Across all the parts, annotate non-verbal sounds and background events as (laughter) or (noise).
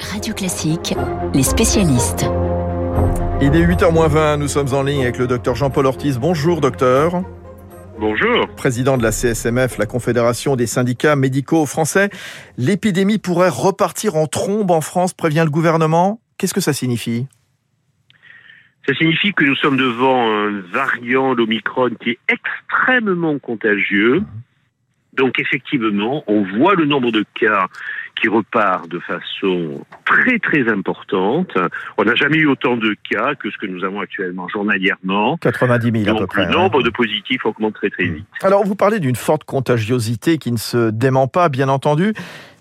Radio Classique, les spécialistes. Il est 8h20, nous sommes en ligne avec le docteur Jean-Paul Ortiz. Bonjour docteur. Bonjour. Président de la CSMF, la Confédération des syndicats médicaux français. L'épidémie pourrait repartir en trombe en France, prévient le gouvernement. Qu'est-ce que ça signifie? Ça signifie que nous sommes devant un variant, l'Omicron, qui est extrêmement contagieux. Donc effectivement, on voit le nombre de cas qui repart de façon très très importante. On n'a jamais eu autant de cas que ce que nous avons actuellement journalièrement. 90 000 à peu près. Le nombre de positifs augmente très très vite. Alors vous parlez d'une forte contagiosité qui ne se dément pas, bien entendu.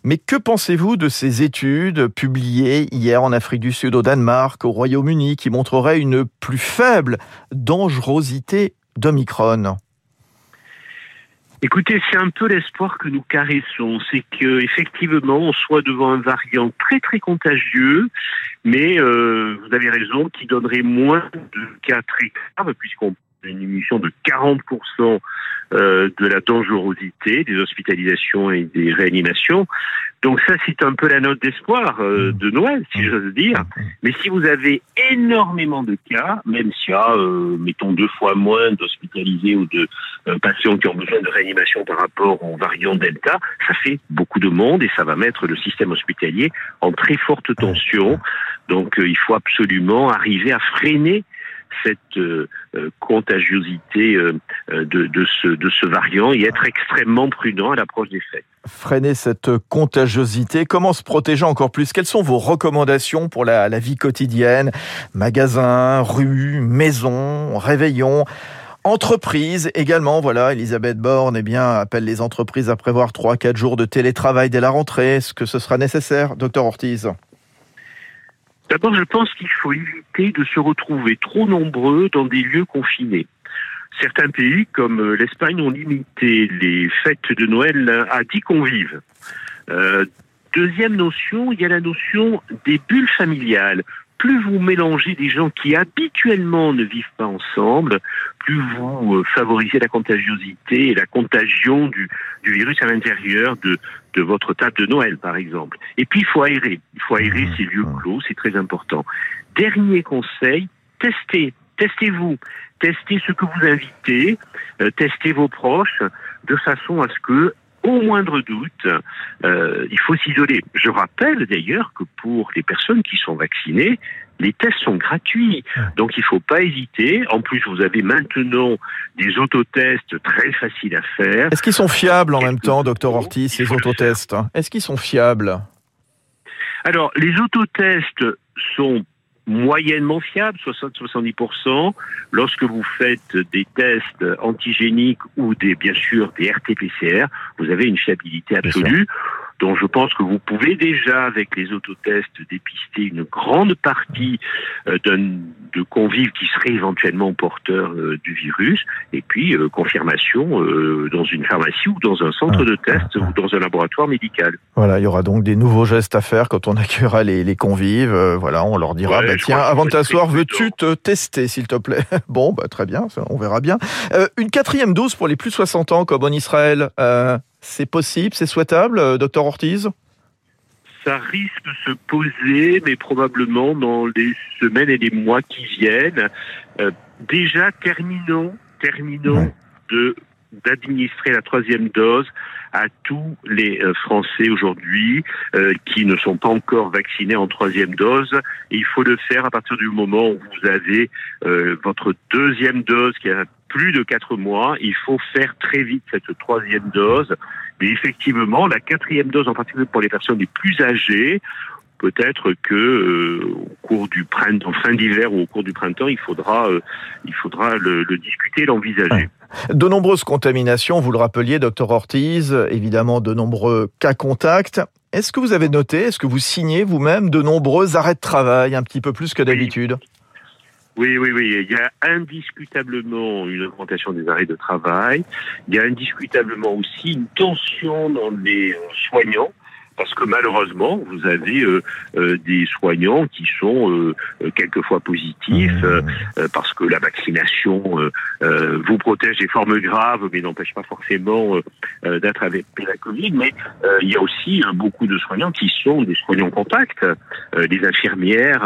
Mais que pensez-vous de ces études publiées hier en Afrique du Sud, au Danemark, au Royaume-Uni, qui montreraient une plus faible dangerosité d'Omicron? Écoutez, c'est un peu l'espoir que nous caressons, c'est que effectivement on soit devant un variant très très contagieux, mais euh, vous avez raison, qui donnerait moins de cas très puisqu'on une diminution de 40% euh, de la dangerosité des hospitalisations et des réanimations. Donc ça, c'est un peu la note d'espoir euh, de Noël, si j'ose dire. Mais si vous avez énormément de cas, même s'il y a, euh, mettons, deux fois moins d'hospitalisés ou de patients qui ont besoin de réanimation par rapport aux variants Delta, ça fait beaucoup de monde et ça va mettre le système hospitalier en très forte tension. Donc il faut absolument arriver à freiner cette euh, euh, contagiosité euh, de, de, ce, de ce variant et être extrêmement prudent à l'approche des fêtes. Freiner cette contagiosité, comment se protéger encore plus? Quelles sont vos recommandations pour la, la vie quotidienne? Magasins, rues, maisons, réveillons Entreprises. Également, voilà, Elisabeth Borne eh bien, appelle les entreprises à prévoir 3-4 jours de télétravail dès la rentrée. Est-ce que ce sera nécessaire, docteur Ortiz? D'abord, je pense qu'il faut éviter de se retrouver trop nombreux dans des lieux confinés. Certains pays, comme euh, l'Espagne, ont limité les fêtes de Noël à 10 convives. Euh, deuxième notion, il y a la notion des bulles familiales plus vous mélangez des gens qui habituellement ne vivent pas ensemble, plus vous euh, favorisez la contagiosité et la contagion du, du virus à l'intérieur de, de votre table de Noël, par exemple. Et puis, il faut aérer. Il faut aérer mmh. ces lieux mmh. clos, c'est très important. Dernier conseil, testez. Testez-vous. Testez ce que vous invitez, euh, testez vos proches, de façon à ce que au moindre doute, euh, il faut s'isoler. Je rappelle d'ailleurs que pour les personnes qui sont vaccinées, les tests sont gratuits. Donc il ne faut pas hésiter. En plus, vous avez maintenant des autotests très faciles à faire. Est-ce qu'ils sont fiables en même temps, docteur Ortiz, ces autotests Est-ce qu'ils sont fiables? Alors, les autotests sont moyennement fiable, 60-70%. Lorsque vous faites des tests antigéniques ou des, bien sûr, des RT-PCR, vous avez une fiabilité absolue. Donc je pense que vous pouvez déjà, avec les autotests, dépister une grande partie euh, de convives qui seraient éventuellement porteurs euh, du virus, et puis euh, confirmation dans une pharmacie ou dans un centre de test ou dans un laboratoire médical. Voilà, il y aura donc des nouveaux gestes à faire quand on accueillera les, les convives. voilà, on leur dira, bah, tiens, avant de t'asseoir, veux-tu te tester, s'il te plaît? (laughs) Bon, bah, très bien, on verra bien. une quatrième dose pour les plus de 60 ans, comme en Israël. C'est possible, c'est souhaitable, euh, docteur Ortiz? Ça risque de se poser, mais probablement dans les semaines et les mois qui viennent. Euh, déjà, terminons, terminons de d'administrer la troisième dose à tous les euh, Français aujourd'hui qui ne sont pas encore vaccinés en troisième dose. Et il faut le faire à partir du moment où vous avez votre deuxième dose qui a plus de quatre mois. Il faut faire très vite cette troisième dose. Mais effectivement, la quatrième dose, en particulier pour les personnes les plus âgées, peut-être que euh, au cours du printemps, fin d'hiver ou au cours du printemps, il faudra, euh, il faudra le, le discuter, l'envisager. De nombreuses contaminations, vous le rappeliez, docteur Ortiz, évidemment de nombreux cas contacts. Est-ce que vous avez noté, est-ce que vous signez vous-même de nombreux arrêts de travail, un petit peu plus que d'habitude? oui, oui, oui. Il y a indiscutablement une augmentation des arrêts de travail. Il y a indiscutablement aussi une tension dans les soignants parce que malheureusement, vous avez euh, euh, des soignants qui sont euh, quelquefois positifs, mmh. parce que la vaccination vous protège des formes graves, mais n'empêche pas forcément d'être avec la Covid. Mais il y a aussi beaucoup de soignants qui sont des soignants contacts, des infirmières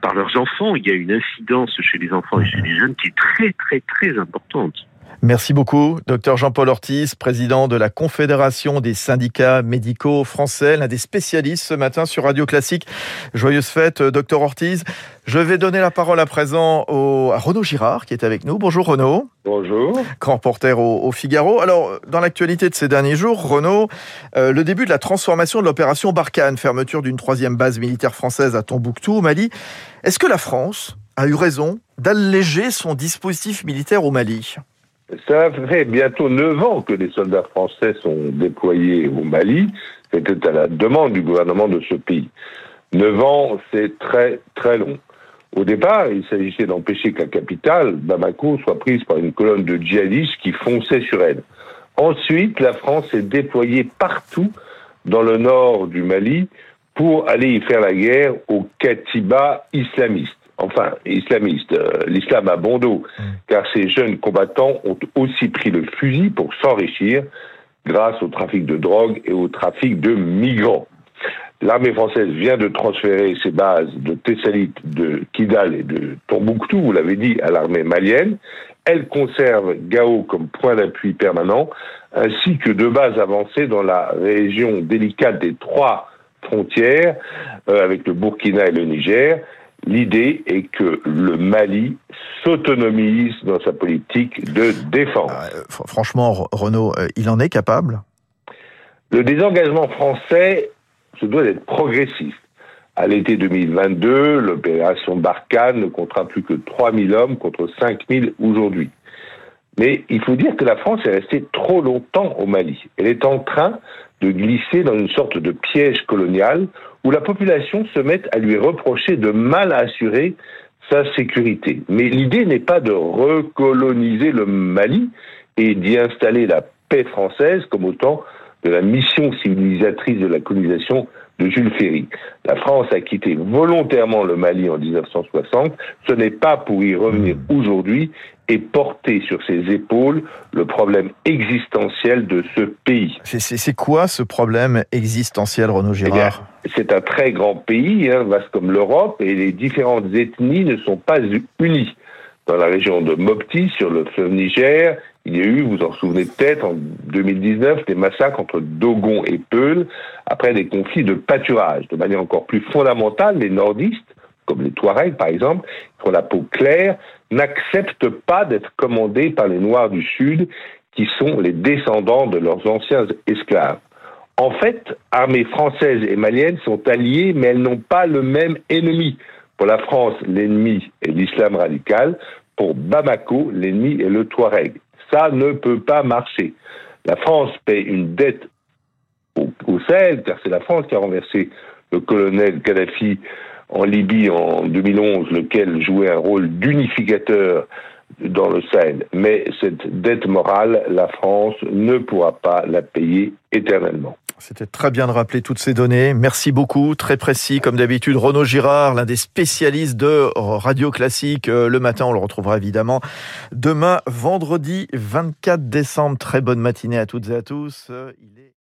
par leurs enfants. Il y a une incidence chez les enfants et chez les jeunes qui est très très très importante. Merci beaucoup, docteur Jean-Paul Ortiz, président de la Confédération des syndicats médicaux français, l'un des spécialistes ce matin sur Radio Classique. Joyeuse fête, docteur Ortiz. Je vais donner la parole à présent à Renaud Girard, qui est avec nous. Bonjour Renaud. Bonjour. Grand reporter au, Figaro. Alors, dans l'actualité de ces derniers jours, Renaud, euh, le début de la transformation de l'opération Barkhane, fermeture d'une troisième base militaire française à Tombouctou, au Mali. Est-ce que la France a eu raison d'alléger son dispositif militaire au Mali? Ça fait bientôt neuf ans que les soldats français sont déployés au Mali. C'était à la demande du gouvernement de ce pays. Neuf ans, c'est très très long. Au départ, il s'agissait d'empêcher que la capitale, Bamako, soit prise par une colonne de djihadistes qui fonçaient sur elle. Ensuite, la France est déployée partout dans le nord du Mali pour aller y faire la guerre aux Katiba islamistes enfin islamistes, euh, l'islam a bon dos, mm. car ces jeunes combattants ont aussi pris le fusil pour s'enrichir grâce au trafic de drogue et au trafic de migrants. L'armée française vient de transférer ses bases de Thessalite, de Kidal et de Tombouctou, vous l'avez dit, à l'armée malienne. Elle conserve Gao comme point d'appui permanent, ainsi que deux bases avancées dans la région délicate des trois frontières, euh, avec le Burkina et le Niger, L'idée est que le Mali s'autonomise dans sa politique de défense. Ah, euh, franchement, Renaud, euh, il en est capable? Le désengagement français se doit d'être progressif. À l'été 2022, l'opération Barkhane ne comptera plus que 3000 hommes contre 5000 aujourd'hui. Mais il faut dire que la France est restée trop longtemps au Mali. Elle est en train de glisser dans une sorte de piège colonial où la population se met à lui reprocher de mal assurer sa sécurité. Mais l'idée n'est pas de recoloniser le Mali et d'y installer la paix française comme autant de la mission civilisatrice de la colonisation de Jules Ferry. La France a quitté volontairement le Mali en 1960. Ce n'est pas pour y revenir hmm. aujourd'hui et porter sur ses épaules le problème existentiel de ce pays. C'est quoi ce problème existentiel, Renaud eh Girard? C'est un très grand pays, hein, vaste comme l'Europe, et les différentes ethnies ne sont pas unies. Dans la région de Mopti, sur le fleuve Niger, il y a eu, vous en souvenez peut-être, en 2019, des massacres entre Dogon et Peul, après des conflits de pâturage. De manière encore plus fondamentale, les nordistes, comme les Touaregs par exemple, qui ont la peau claire, n'acceptent pas d'être commandés par les Noirs du Sud, qui sont les descendants de leurs anciens esclaves. En fait, armées françaises et maliennes sont alliées, mais elles n'ont pas le même ennemi. Pour la France, l'ennemi est l'islam radical. Pour Bamako, l'ennemi est le Touareg. Ça ne peut pas marcher. La France paie une dette au, Sahel, car c'est la France qui a renversé le colonel Kadhafi en Libye en 2011, lequel jouait un rôle d'unificateur dans le Sahel. Mais cette dette morale, la France ne pourra pas la payer éternellement. C'était très bien de rappeler toutes ces données. Merci beaucoup, très précis comme d'habitude. Renaud Girard, l'un des spécialistes de Radio Classique. Euh, le matin, on le retrouvera évidemment demain, vendredi 24 décembre. Très bonne matinée à toutes et à tous. Est